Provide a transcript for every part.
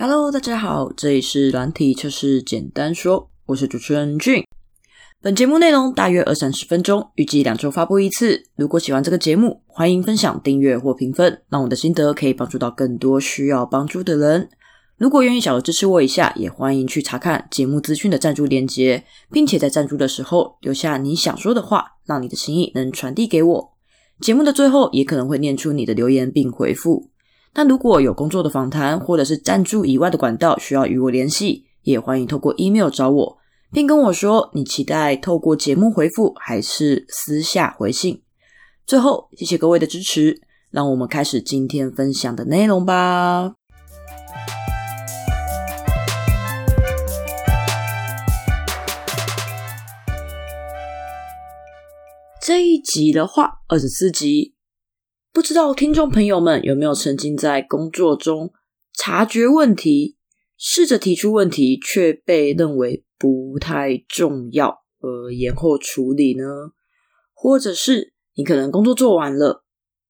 Hello，大家好，这里是软体测试简单说，我是主持人俊。本节目内容大约二三十分钟，预计两周发布一次。如果喜欢这个节目，欢迎分享、订阅或评分，让我的心得可以帮助到更多需要帮助的人。如果愿意小额支持我一下，也欢迎去查看节目资讯的赞助链接，并且在赞助的时候留下你想说的话，让你的心意能传递给我。节目的最后也可能会念出你的留言并回复。那如果有工作的访谈或者是赞助以外的管道需要与我联系，也欢迎透过 email 找我，并跟我说你期待透过节目回复还是私下回信。最后，谢谢各位的支持，让我们开始今天分享的内容吧。这一集的话，二十四集。不知道听众朋友们有没有曾经在工作中察觉问题，试着提出问题，却被认为不太重要而延后处理呢？或者是你可能工作做完了，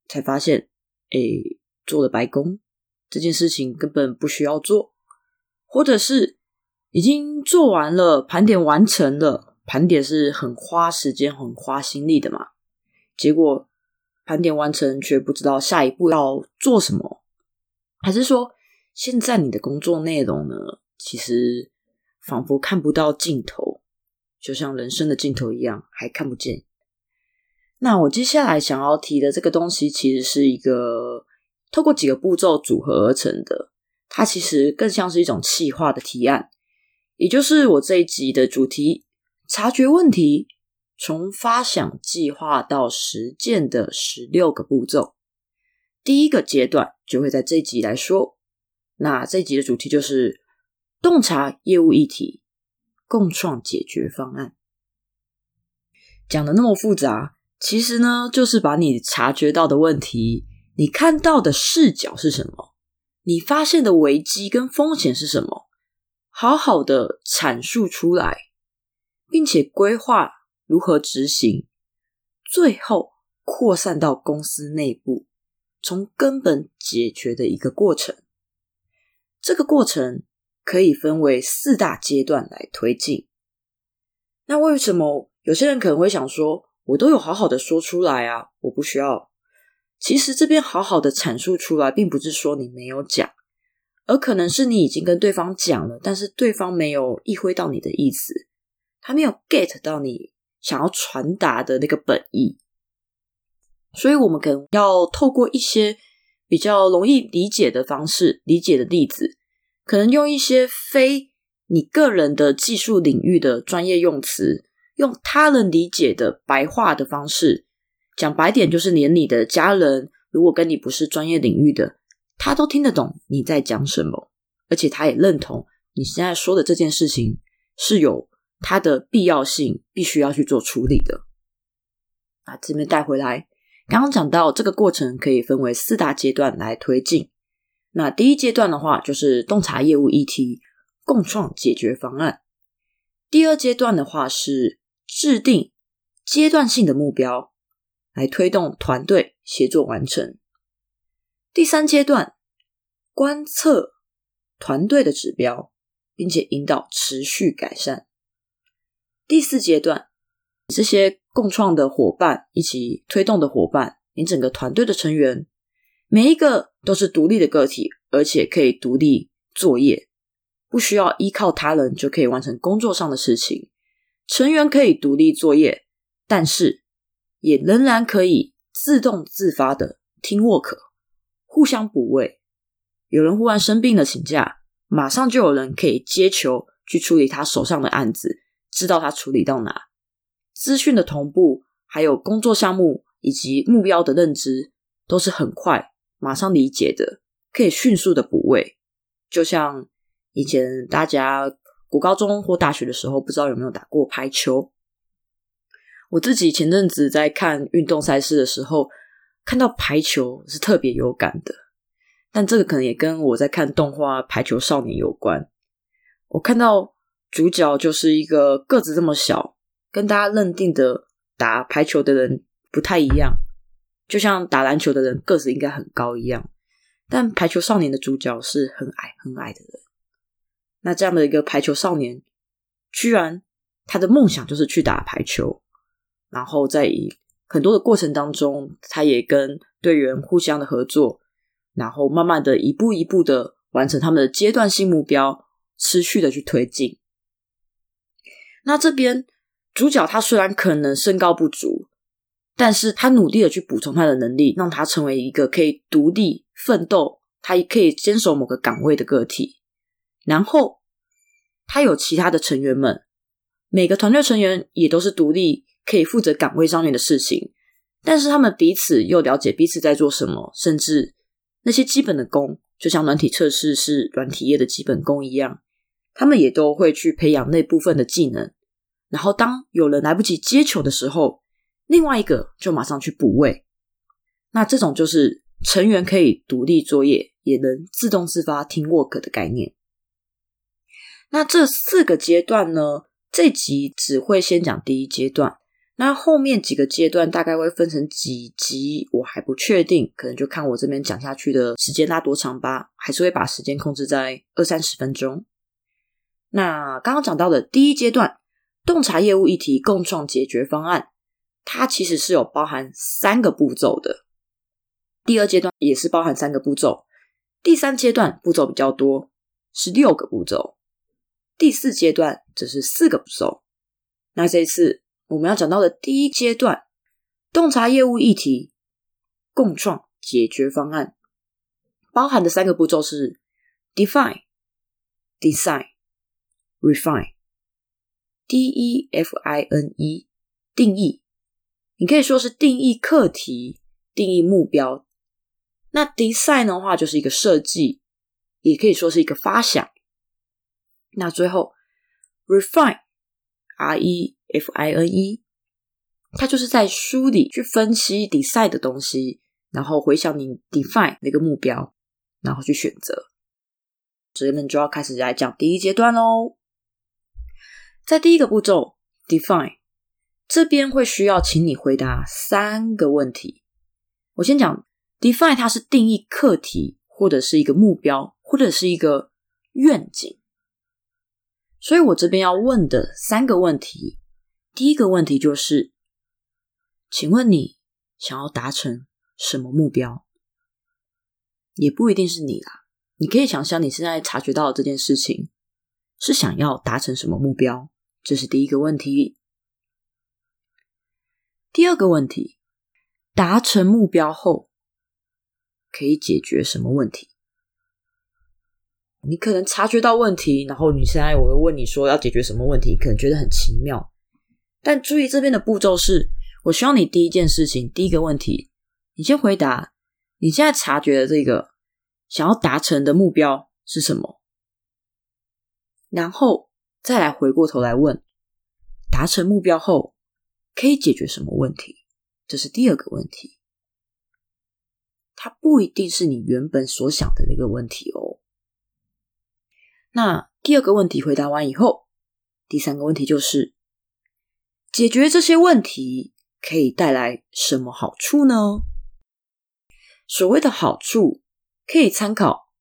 才发现，哎，做了白工，这件事情根本不需要做；或者是已经做完了，盘点完成了，盘点是很花时间、很花心力的嘛，结果。盘点完成，却不知道下一步要做什么，还是说现在你的工作内容呢？其实仿佛看不到尽头，就像人生的尽头一样，还看不见。那我接下来想要提的这个东西，其实是一个透过几个步骤组合而成的，它其实更像是一种气化的提案，也就是我这一集的主题：察觉问题。从发想计划到实践的十六个步骤，第一个阶段就会在这集来说。那这集的主题就是洞察业务议题，共创解决方案。讲的那么复杂，其实呢，就是把你察觉到的问题，你看到的视角是什么，你发现的危机跟风险是什么，好好的阐述出来，并且规划。如何执行？最后扩散到公司内部，从根本解决的一个过程。这个过程可以分为四大阶段来推进。那为什么有些人可能会想说，我都有好好的说出来啊，我不需要？其实这边好好的阐述出来，并不是说你没有讲，而可能是你已经跟对方讲了，但是对方没有意会到你的意思，他没有 get 到你。想要传达的那个本意，所以我们可能要透过一些比较容易理解的方式，理解的例子，可能用一些非你个人的技术领域的专业用词，用他人理解的白话的方式讲白点，就是连你的家人如果跟你不是专业领域的，他都听得懂你在讲什么，而且他也认同你现在说的这件事情是有。它的必要性必须要去做处理的。啊，这边带回来，刚刚讲到这个过程可以分为四大阶段来推进。那第一阶段的话，就是洞察业务议题，共创解决方案。第二阶段的话是制定阶段性的目标，来推动团队协作完成。第三阶段观测团队的指标，并且引导持续改善。第四阶段，这些共创的伙伴一起推动的伙伴，你整个团队的成员，每一个都是独立的个体，而且可以独立作业，不需要依靠他人就可以完成工作上的事情。成员可以独立作业，但是也仍然可以自动自发的听 work，互相补位。有人忽然生病了请假，马上就有人可以接球去处理他手上的案子。知道他处理到哪，资讯的同步，还有工作项目以及目标的认知，都是很快马上理解的，可以迅速的补位。就像以前大家国高中或大学的时候，不知道有没有打过排球？我自己前阵子在看运动赛事的时候，看到排球是特别有感的。但这个可能也跟我在看动画《排球少年》有关。我看到。主角就是一个个子这么小，跟大家认定的打排球的人不太一样，就像打篮球的人个子应该很高一样。但排球少年的主角是很矮很矮的人。那这样的一个排球少年，居然他的梦想就是去打排球，然后在很多的过程当中，他也跟队员互相的合作，然后慢慢的一步一步的完成他们的阶段性目标，持续的去推进。那这边主角他虽然可能身高不足，但是他努力的去补充他的能力，让他成为一个可以独立奋斗，他也可以坚守某个岗位的个体。然后他有其他的成员们，每个团队成员也都是独立。可以负责岗位上面的事情，但是他们彼此又了解彼此在做什么，甚至那些基本的功，就像软体测试是软体业的基本功一样，他们也都会去培养那部分的技能。然后当有人来不及接球的时候，另外一个就马上去补位。那这种就是成员可以独立作业，也能自动自发听 work 的概念。那这四个阶段呢？这集只会先讲第一阶段。那后面几个阶段大概会分成几集，我还不确定，可能就看我这边讲下去的时间拉多长吧，还是会把时间控制在二三十分钟。那刚刚讲到的第一阶段，洞察业务议题，共创解决方案，它其实是有包含三个步骤的。第二阶段也是包含三个步骤，第三阶段步骤比较多，是六个步骤，第四阶段只是四个步骤。那这一次。我们要讲到的第一阶段，洞察业务议题，共创解决方案，包含的三个步骤是：define、design、refine。D E F I N E 定义，你可以说是定义课题、定义目标。那 design 的话，就是一个设计，也可以说是一个发想。那最后 refine，R E。F I N E，它就是在梳理、去分析 decide 的东西，然后回想你 define 那个目标，然后去选择。这边就要开始来讲第一阶段喽。在第一个步骤 define 这边会需要请你回答三个问题。我先讲 define，它是定义课题，或者是一个目标，或者是一个愿景。所以我这边要问的三个问题。第一个问题就是，请问你想要达成什么目标？也不一定是你啦，你可以想象你现在察觉到的这件事情是想要达成什么目标，这是第一个问题。第二个问题，达成目标后可以解决什么问题？你可能察觉到问题，然后你现在我又问你说要解决什么问题，可能觉得很奇妙。但注意，这边的步骤是：我希望你第一件事情，第一个问题，你先回答你现在察觉的这个想要达成的目标是什么，然后再来回过头来问，达成目标后可以解决什么问题？这是第二个问题，它不一定是你原本所想的那个问题哦。那第二个问题回答完以后，第三个问题就是。解决这些问题可以带来什么好处呢？所谓的好处可以参考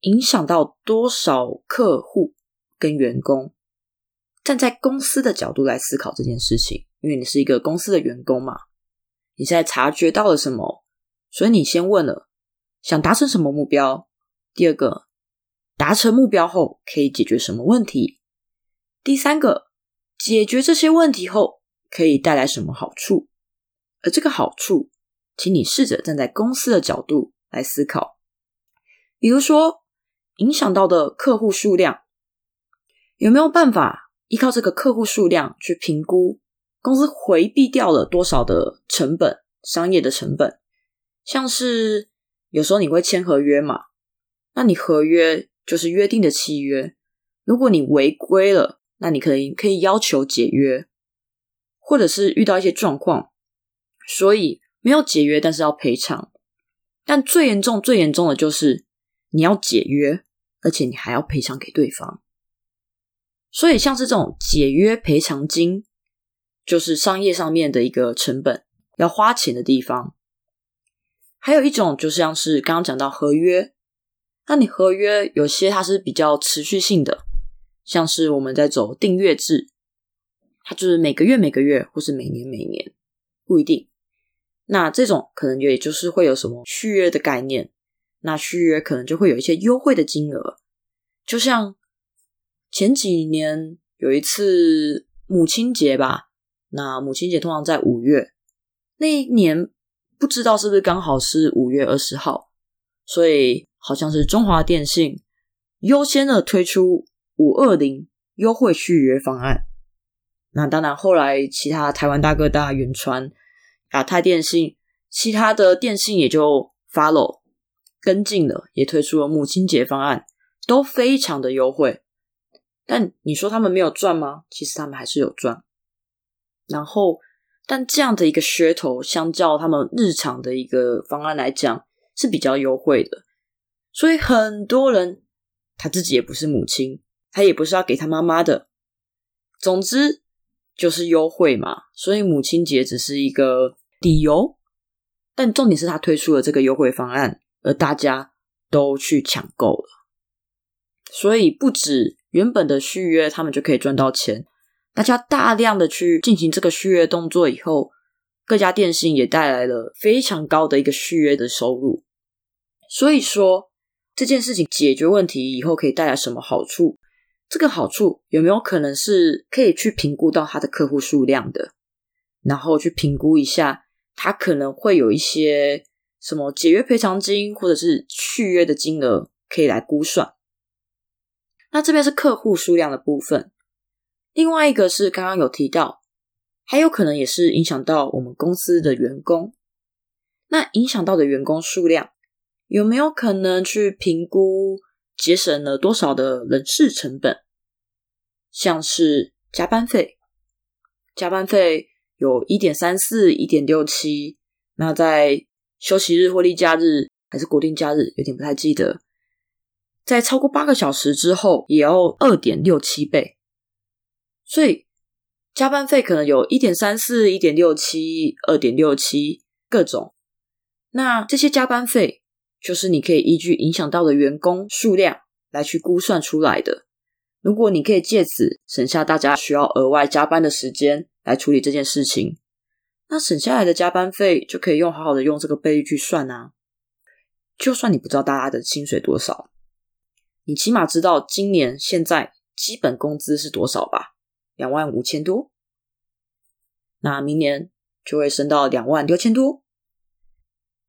影响到多少客户跟员工。站在公司的角度来思考这件事情，因为你是一个公司的员工嘛，你现在察觉到了什么？所以你先问了想达成什么目标。第二个，达成目标后可以解决什么问题？第三个。解决这些问题后，可以带来什么好处？而这个好处，请你试着站在公司的角度来思考。比如说，影响到的客户数量，有没有办法依靠这个客户数量去评估公司回避掉了多少的成本、商业的成本？像是有时候你会签合约嘛，那你合约就是约定的契约，如果你违规了。那你可能可以要求解约，或者是遇到一些状况，所以没有解约，但是要赔偿。但最严重、最严重的就是你要解约，而且你还要赔偿给对方。所以像是这种解约赔偿金，就是商业上面的一个成本，要花钱的地方。还有一种就像是刚刚讲到合约，那你合约有些它是比较持续性的，像是我们在走订阅制，它就是每个月每个月，或是每年每年，不一定。那这种可能也就是会有什么续约的概念，那续约可能就会有一些优惠的金额，就像前几年有一次母亲节吧，那母亲节通常在五月，那一年不知道是不是刚好是五月二十号，所以。好像是中华电信优先的推出五二零优惠续约方案。那当然，后来其他台湾大哥大、远传、亚太电信，其他的电信也就 follow 跟进了，也推出了母亲节方案，都非常的优惠。但你说他们没有赚吗？其实他们还是有赚。然后，但这样的一个噱头，相较他们日常的一个方案来讲，是比较优惠的。所以很多人他自己也不是母亲，他也不是要给他妈妈的。总之就是优惠嘛，所以母亲节只是一个理由。但重点是他推出了这个优惠方案，而大家都去抢购了。所以不止原本的续约，他们就可以赚到钱。大家大量的去进行这个续约动作以后，各家电信也带来了非常高的一个续约的收入。所以说。这件事情解决问题以后可以带来什么好处？这个好处有没有可能是可以去评估到他的客户数量的，然后去评估一下他可能会有一些什么解约赔偿金或者是续约的金额可以来估算。那这边是客户数量的部分，另外一个是刚刚有提到，还有可能也是影响到我们公司的员工。那影响到的员工数量。有没有可能去评估节省了多少的人事成本？像是加班费，加班费有一点三四、一点六七。那在休息日或例假日还是国定假日，有点不太记得。在超过八个小时之后，也要二点六七倍。所以加班费可能有一点三四、一点六七、二点六七各种。那这些加班费。就是你可以依据影响到的员工数量来去估算出来的。如果你可以借此省下大家需要额外加班的时间来处理这件事情，那省下来的加班费就可以用好好的用这个倍率去算啊。就算你不知道大家的薪水多少，你起码知道今年现在基本工资是多少吧？两万五千多。那明年就会升到两万六千多。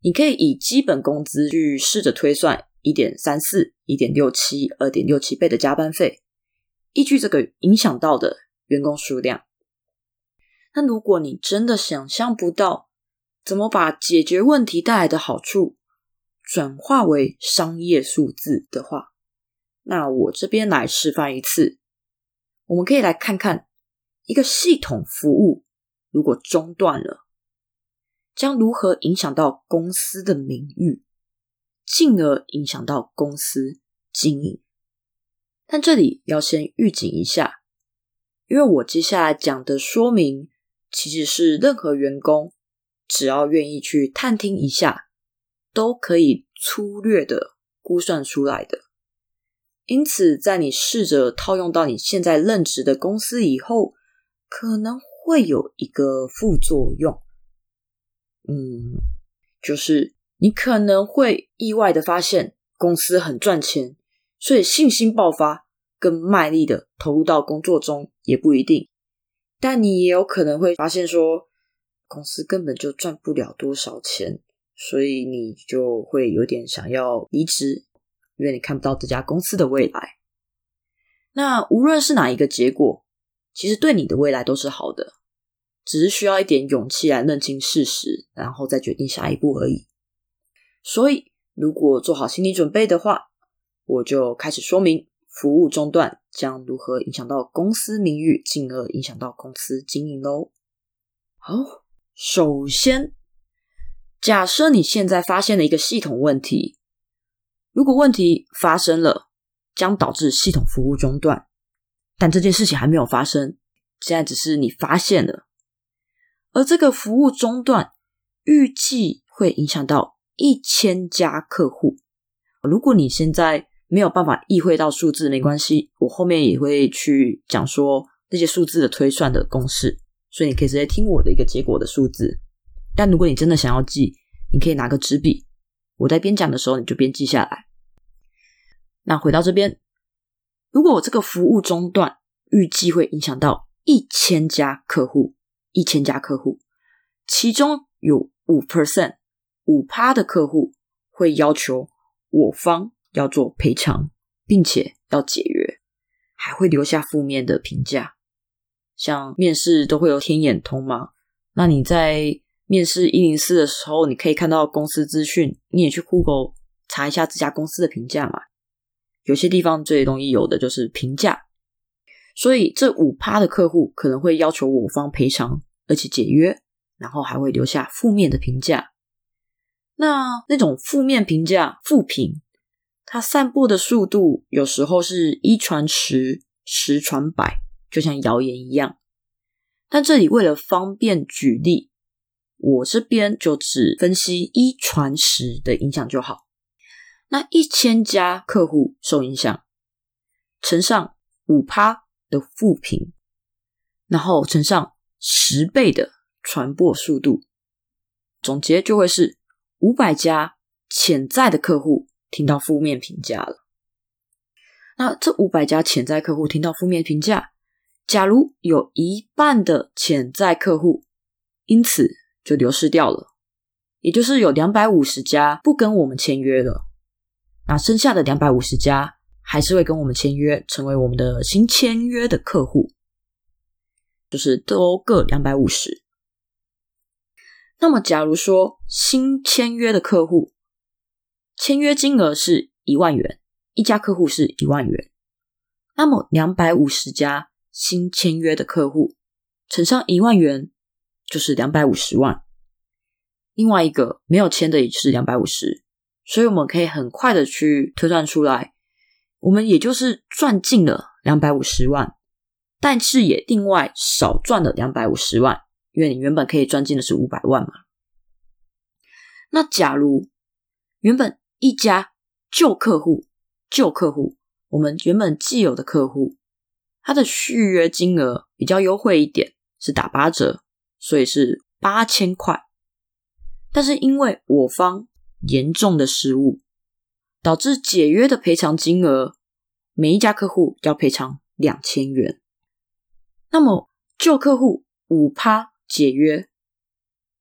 你可以以基本工资去试着推算一点三四、一点六七、二点六七倍的加班费，依据这个影响到的员工数量。那如果你真的想象不到怎么把解决问题带来的好处转化为商业数字的话，那我这边来示范一次。我们可以来看看一个系统服务如果中断了。将如何影响到公司的名誉，进而影响到公司经营？但这里要先预警一下，因为我接下来讲的说明，其实是任何员工只要愿意去探听一下，都可以粗略的估算出来的。因此，在你试着套用到你现在任职的公司以后，可能会有一个副作用。嗯，就是你可能会意外的发现公司很赚钱，所以信心爆发，更卖力的投入到工作中也不一定。但你也有可能会发现说，公司根本就赚不了多少钱，所以你就会有点想要离职，因为你看不到这家公司的未来。那无论是哪一个结果，其实对你的未来都是好的。只是需要一点勇气来认清事实，然后再决定下一步而已。所以，如果做好心理准备的话，我就开始说明服务中断将如何影响到公司名誉，进而影响到公司经营喽。好，首先，假设你现在发现了一个系统问题，如果问题发生了，将导致系统服务中断，但这件事情还没有发生，现在只是你发现了。而这个服务中断，预计会影响到一千家客户，如果你现在没有办法意会到数字，没关系，我后面也会去讲说这些数字的推算的公式，所以你可以直接听我的一个结果的数字。但如果你真的想要记，你可以拿个纸笔，我在边讲的时候你就边记下来。那回到这边，如果我这个服务中断，预计会影响到一千家客户，一千家客户，其中有五 percent，五趴的客户会要求我方要做赔偿，并且要解约，还会留下负面的评价。像面试都会有天眼通嘛，那你在面试一零四的时候，你可以看到公司资讯，你也去 Google 查一下这家公司的评价嘛。有些地方最容易有的就是评价，所以这五趴的客户可能会要求我方赔偿，而且解约，然后还会留下负面的评价。那那种负面评价、负评，它散播的速度有时候是一传十，十传百，就像谣言一样。但这里为了方便举例，我这边就只分析一传十的影响就好。那一千家客户受影响，乘上五趴的负评，然后乘上十倍的传播速度，总结就会是五百家潜在的客户听到负面评价了。那这五百家潜在客户听到负面评价，假如有一半的潜在客户因此就流失掉了，也就是有两百五十家不跟我们签约了。那剩下的两百五十家还是会跟我们签约，成为我们的新签约的客户，就是都各两百五十。那么，假如说新签约的客户签约金额是一万元，一家客户是一万元，那么两百五十家新签约的客户乘上一万元，就是两百五十万。另外一个没有签的也是两百五十。所以我们可以很快的去推算出来，我们也就是赚进了两百五十万，但是也另外少赚了两百五十万，因为你原本可以赚进的是五百万嘛。那假如原本一家旧客户、旧客户，我们原本既有的客户，他的续约金额比较优惠一点，是打八折，所以是八千块，但是因为我方。严重的失误导致解约的赔偿金额，每一家客户要赔偿两千元。那么旧客户五趴解约，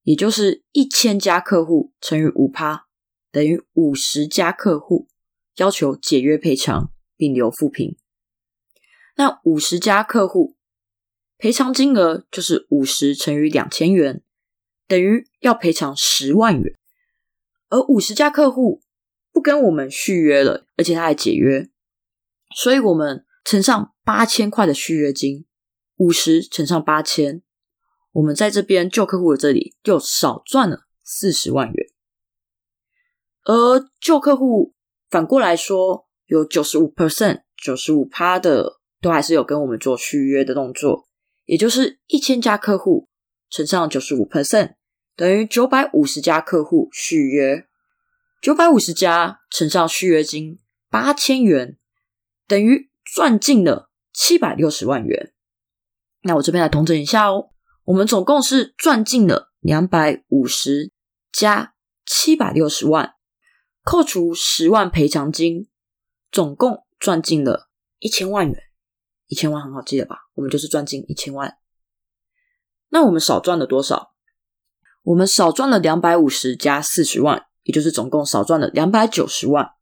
也就是一千家客户乘以五趴，等于五十家客户要求解约赔偿并留负评。那五十家客户赔偿金额就是五十乘以两千元，等于要赔偿十万元。而五十家客户不跟我们续约了，而且他还解约，所以我们乘上八千块的续约金，五十乘上八千，我们在这边旧客户的这里就少赚了四十万元。而旧客户反过来说，有九十五 percent、九十五趴的都还是有跟我们做续约的动作，也就是一千家客户乘上九十五 percent。等于九百五十家客户续约，九百五十家乘上续约金八千元，等于赚进了七百六十万元。那我这边来统整一下哦，我们总共是赚进了两百五十加七百六十万，扣除十万赔偿金，总共赚进了一千万元。一千万很好记了吧？我们就是赚进一千万。那我们少赚了多少？我们少赚了两百五十加四十万，也就是总共少赚了两百九十万。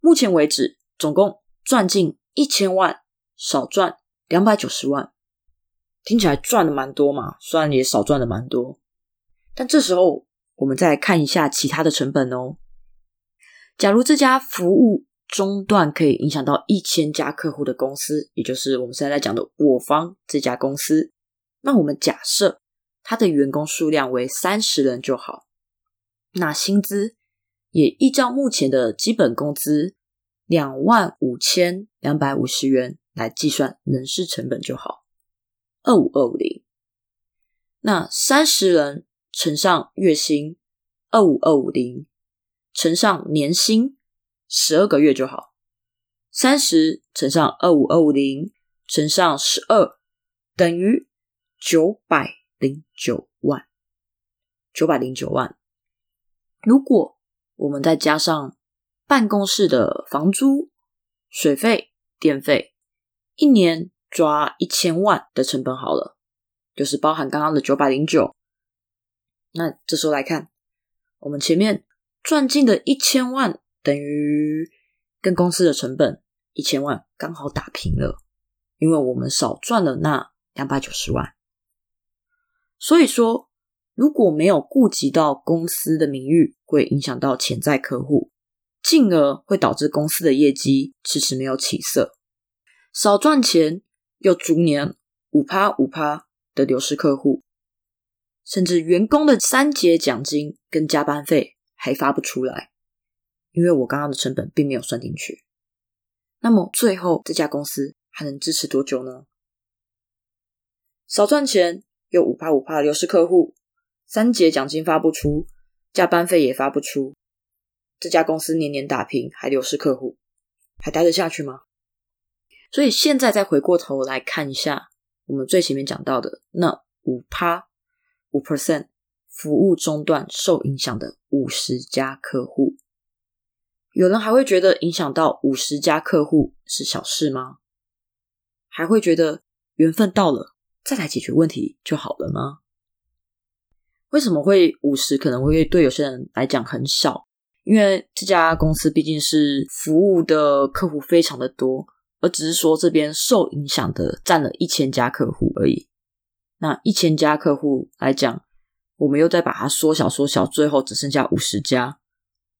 目前为止，总共赚进一千万，少赚两百九十万，听起来赚的蛮多嘛。虽然也少赚的蛮多，但这时候我们再看一下其他的成本哦。假如这家服务中断可以影响到一千家客户的公司，也就是我们现在在讲的我方这家公司，那我们假设。他的员工数量为三十人就好，那薪资也依照目前的基本工资两万五千两百五十元来计算人事成本就好，二五二五零。那三十人乘上月薪二五二五零，乘上年薪十二个月就好。三十乘上二五二五零乘上十二等于九百零九万。九百零九万。如果我们再加上办公室的房租、水费、电费，一年抓一千万的成本好了，就是包含刚刚的九百零九。那这时候来看，我们前面赚进的一千万等于跟公司的成本一千万刚好打平了，因为我们少赚了那两百九十万。所以说。如果没有顾及到公司的名誉，会影响到潜在客户，进而会导致公司的业绩迟迟没有起色，少赚钱，又逐年五趴五趴的流失客户，甚至员工的三节奖金跟加班费还发不出来，因为我刚刚的成本并没有算进去。那么最后这家公司还能支持多久呢？少赚钱又五趴五趴的流失客户。三节奖金发不出，加班费也发不出，这家公司年年打平，还流失客户，还待得下去吗？所以现在再回过头来看一下，我们最前面讲到的那五趴五 percent 服务中断受影响的五十家客户，有人还会觉得影响到五十家客户是小事吗？还会觉得缘分到了再来解决问题就好了吗？为什么会五十？可能会对有些人来讲很少，因为这家公司毕竟是服务的客户非常的多，而只是说这边受影响的占了一千家客户而已。那一千家客户来讲，我们又再把它缩小缩小，最后只剩下五十家。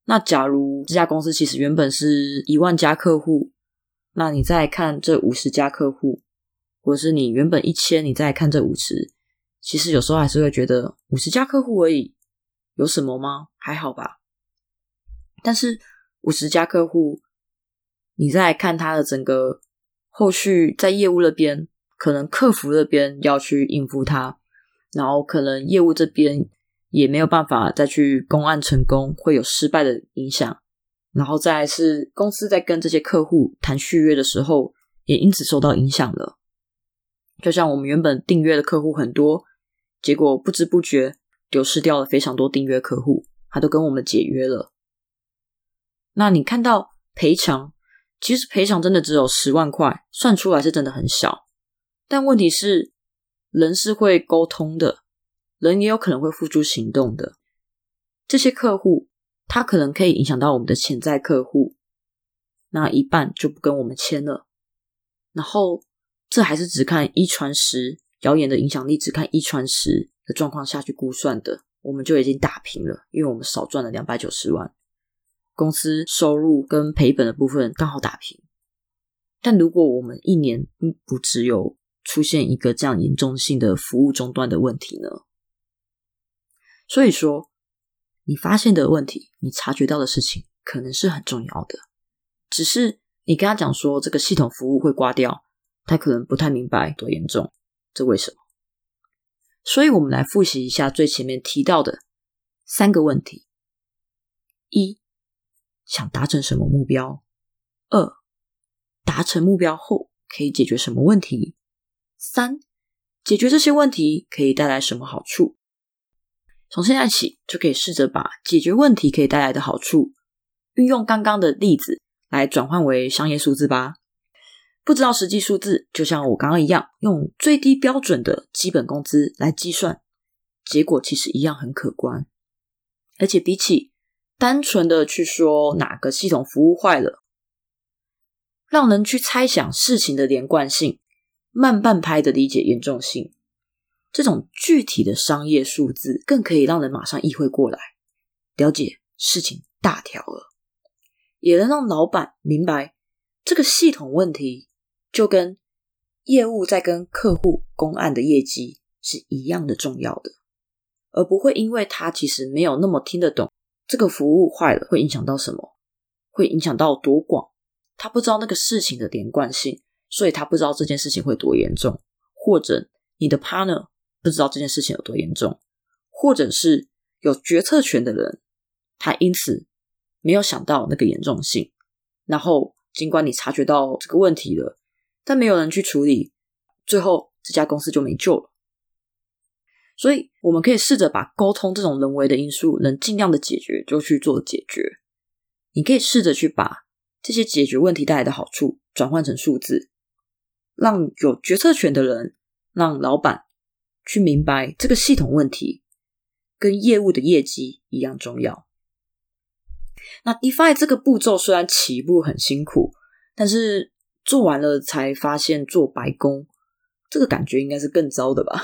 那假如这家公司其实原本是一万家客户，那你再看这五十家客户，或者是你原本一千，你再看这五十。其实有时候还是会觉得五十家客户而已，有什么吗？还好吧。但是五十家客户，你再看他的整个后续在业务那边，可能客服那边要去应付他，然后可能业务这边也没有办法再去公案成功，会有失败的影响。然后再是公司在跟这些客户谈续约的时候，也因此受到影响了。就像我们原本订阅的客户很多。结果不知不觉丢失掉了非常多订阅客户，他都跟我们解约了。那你看到赔偿，其实赔偿真的只有十万块，算出来是真的很小。但问题是，人是会沟通的，人也有可能会付诸行动的。这些客户，他可能可以影响到我们的潜在客户，那一半就不跟我们签了。然后，这还是只看一传十。谣言的影响力只看一传十的状况下去估算的，我们就已经打平了，因为我们少赚了两百九十万，公司收入跟赔本的部分刚好打平。但如果我们一年不只有出现一个这样严重性的服务中断的问题呢？所以说，你发现的问题，你察觉到的事情，可能是很重要的，只是你跟他讲说这个系统服务会挂掉，他可能不太明白多严重。这为什么？所以我们来复习一下最前面提到的三个问题：一、想达成什么目标；二、达成目标后可以解决什么问题；三、解决这些问题可以带来什么好处。从现在起，就可以试着把解决问题可以带来的好处，运用刚刚的例子来转换为商业数字吧。不知道实际数字，就像我刚刚一样，用最低标准的基本工资来计算，结果其实一样很可观。而且比起单纯的去说哪个系统服务坏了，让人去猜想事情的连贯性，慢半拍的理解严重性，这种具体的商业数字更可以让人马上意会过来，了解事情大条了，也能让老板明白这个系统问题。就跟业务在跟客户公案的业绩是一样的重要的，而不会因为他其实没有那么听得懂这个服务坏了会影响到什么，会影响到多广，他不知道那个事情的连贯性，所以他不知道这件事情会多严重，或者你的 partner 不知道这件事情有多严重，或者是有决策权的人，他因此没有想到那个严重性，然后尽管你察觉到这个问题了，但没有人去处理，最后这家公司就没救了。所以，我们可以试着把沟通这种人为的因素，能尽量的解决就去做解决。你可以试着去把这些解决问题带来的好处转换成数字，让有决策权的人，让老板去明白这个系统问题跟业务的业绩一样重要。那 defi 这个步骤虽然起步很辛苦，但是做完了才发现做白工，这个感觉应该是更糟的吧。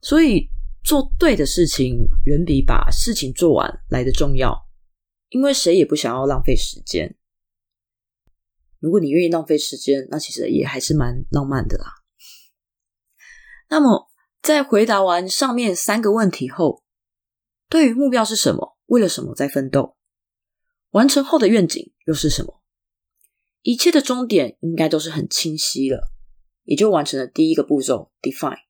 所以做对的事情远比把事情做完来的重要，因为谁也不想要浪费时间。如果你愿意浪费时间，那其实也还是蛮浪漫的啦。那么，在回答完上面三个问题后，对于目标是什么，为了什么在奋斗，完成后的愿景又是什么，一切的终点应该都是很清晰了，也就完成了第一个步骤：define。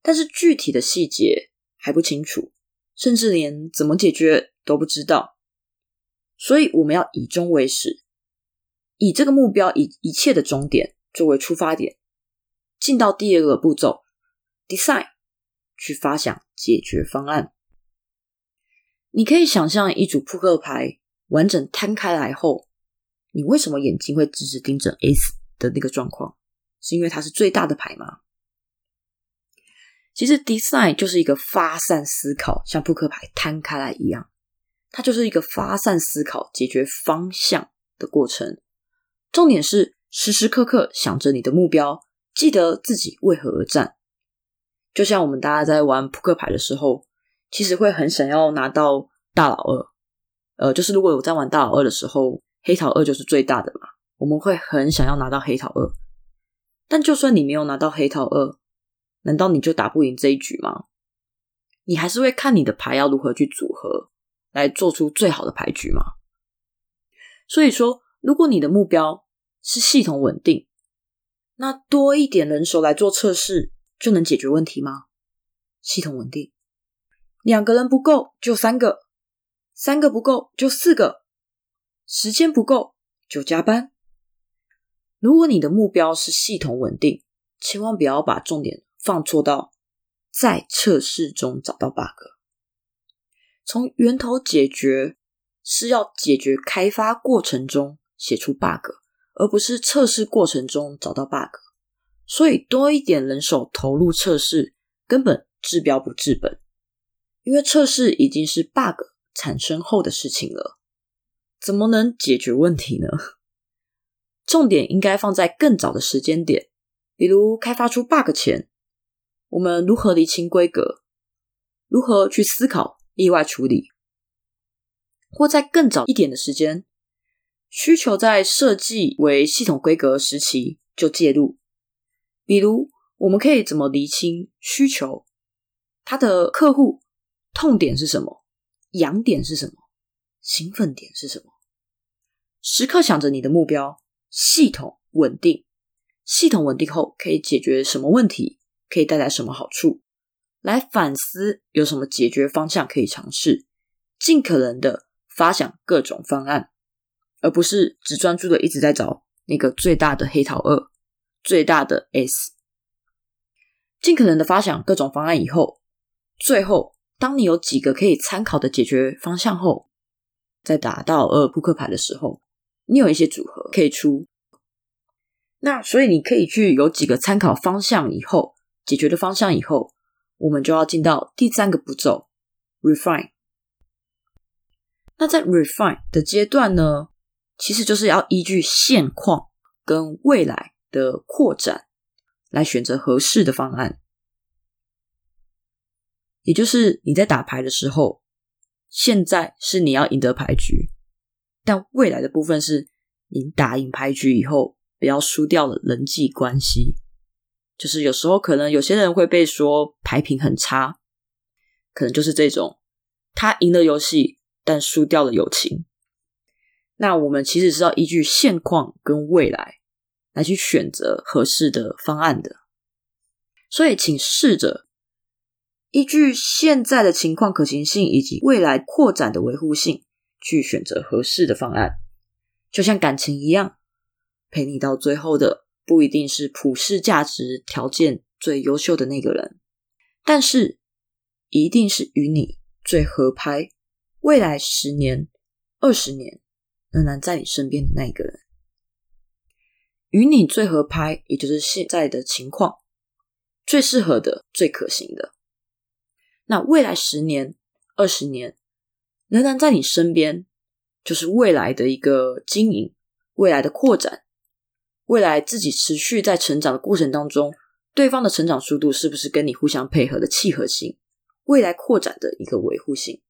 但是具体的细节还不清楚，甚至连怎么解决都不知道，所以我们要以终为始，以这个目标以一切的终点作为出发点，进到第二个步骤，design，去发想解决方案。你可以想象一组扑克牌完整摊开来后，你为什么眼睛会直直盯着 S 的那个状况？是因为它是最大的牌吗？其实，design 就是一个发散思考，像扑克牌摊开来一样，它就是一个发散思考、解决方向的过程。重点是时时刻刻想着你的目标，记得自己为何而战。就像我们大家在玩扑克牌的时候，其实会很想要拿到大老二。呃，就是如果我在玩大老二的时候，黑桃二就是最大的嘛，我们会很想要拿到黑桃二。但就算你没有拿到黑桃二，难道你就打不赢这一局吗？你还是会看你的牌要如何去组合，来做出最好的牌局吗？所以说，如果你的目标是系统稳定，那多一点人手来做测试就能解决问题吗？系统稳定，两个人不够就三个，三个不够就四个，时间不够就加班。如果你的目标是系统稳定，千万不要把重点。放错到在测试中找到 bug，从源头解决是要解决开发过程中写出 bug，而不是测试过程中找到 bug。所以多一点人手投入测试，根本治标不治本，因为测试已经是 bug 产生后的事情了，怎么能解决问题呢？重点应该放在更早的时间点，比如开发出 bug 前。我们如何厘清规格？如何去思考意外处理？或在更早一点的时间，需求在设计为系统规格时期就介入。比如，我们可以怎么厘清需求？他的客户痛点是什么？痒点是什么？兴奋点是什么？时刻想着你的目标：系统稳定。系统稳定后，可以解决什么问题？可以带来什么好处？来反思有什么解决方向可以尝试，尽可能的发想各种方案，而不是只专注的一直在找那个最大的黑桃二、最大的 S。尽可能的发想各种方案以后，最后当你有几个可以参考的解决方向后，在打到二扑克牌的时候，你有一些组合可以出。那所以你可以去有几个参考方向以后。解决的方向以后，我们就要进到第三个步骤，refine。那在 refine 的阶段呢，其实就是要依据现况跟未来的扩展，来选择合适的方案。也就是你在打牌的时候，现在是你要赢得牌局，但未来的部分是你打赢牌局以后，不要输掉了人际关系。就是有时候可能有些人会被说牌品很差，可能就是这种，他赢了游戏，但输掉了友情。那我们其实是要依据现况跟未来来去选择合适的方案的。所以，请试着依据现在的情况可行性以及未来扩展的维护性，去选择合适的方案。就像感情一样，陪你到最后的不一定是普世价值条件最优秀的那个人，但是一定是与你最合拍，未来十年、二十年仍然在你身边的那个人。与你最合拍，也就是现在的情况最适合的、最可行的。那未来十年、二十年仍然在你身边。就是未来的一个经营，未来的扩展，未来自己持续在成长的过程当中，对方的成长速度是不是跟你互相配合的契合性，未来扩展的一个维护性。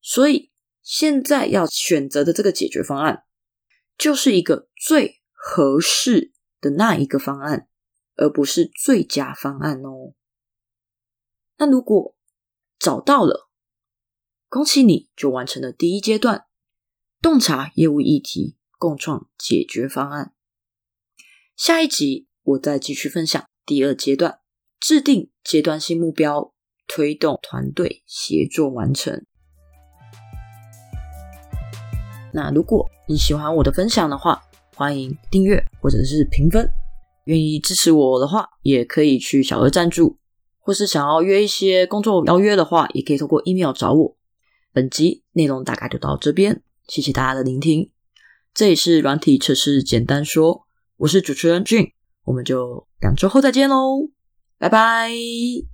所以现在要选择的这个解决方案，就是一个最合适的那一个方案，而不是最佳方案哦。那如果找到了，恭喜你，就完成了第一阶段洞察业务议题，共创解决方案。下一集我再继续分享第二阶段，制定阶段性目标，推动团队协作完成。那如果你喜欢我的分享的话，欢迎订阅或者是评分。愿意支持我的话，也可以去小额赞助，或是想要约一些工作邀约的话，也可以通过 email 找我。本集内容大概就到这边，谢谢大家的聆听。这里是软体测试简单说，我是主持人俊，我们就两周后再见喽，拜拜。